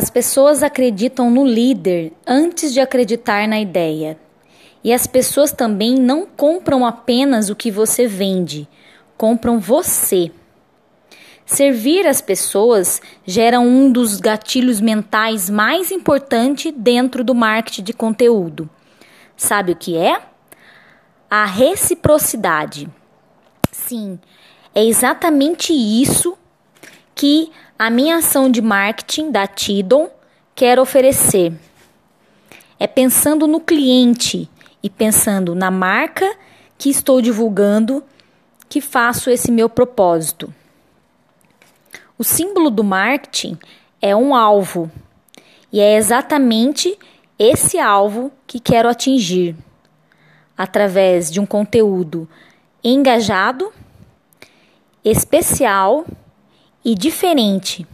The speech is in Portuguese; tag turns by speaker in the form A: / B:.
A: As pessoas acreditam no líder antes de acreditar na ideia. E as pessoas também não compram apenas o que você vende, compram você. Servir as pessoas gera um dos gatilhos mentais mais importantes dentro do marketing de conteúdo. Sabe o que é? A reciprocidade. Sim, é exatamente isso que a minha ação de marketing da Tidon quer oferecer. É pensando no cliente e pensando na marca que estou divulgando que faço esse meu propósito. O símbolo do marketing é um alvo e é exatamente esse alvo que quero atingir através de um conteúdo engajado, especial e diferente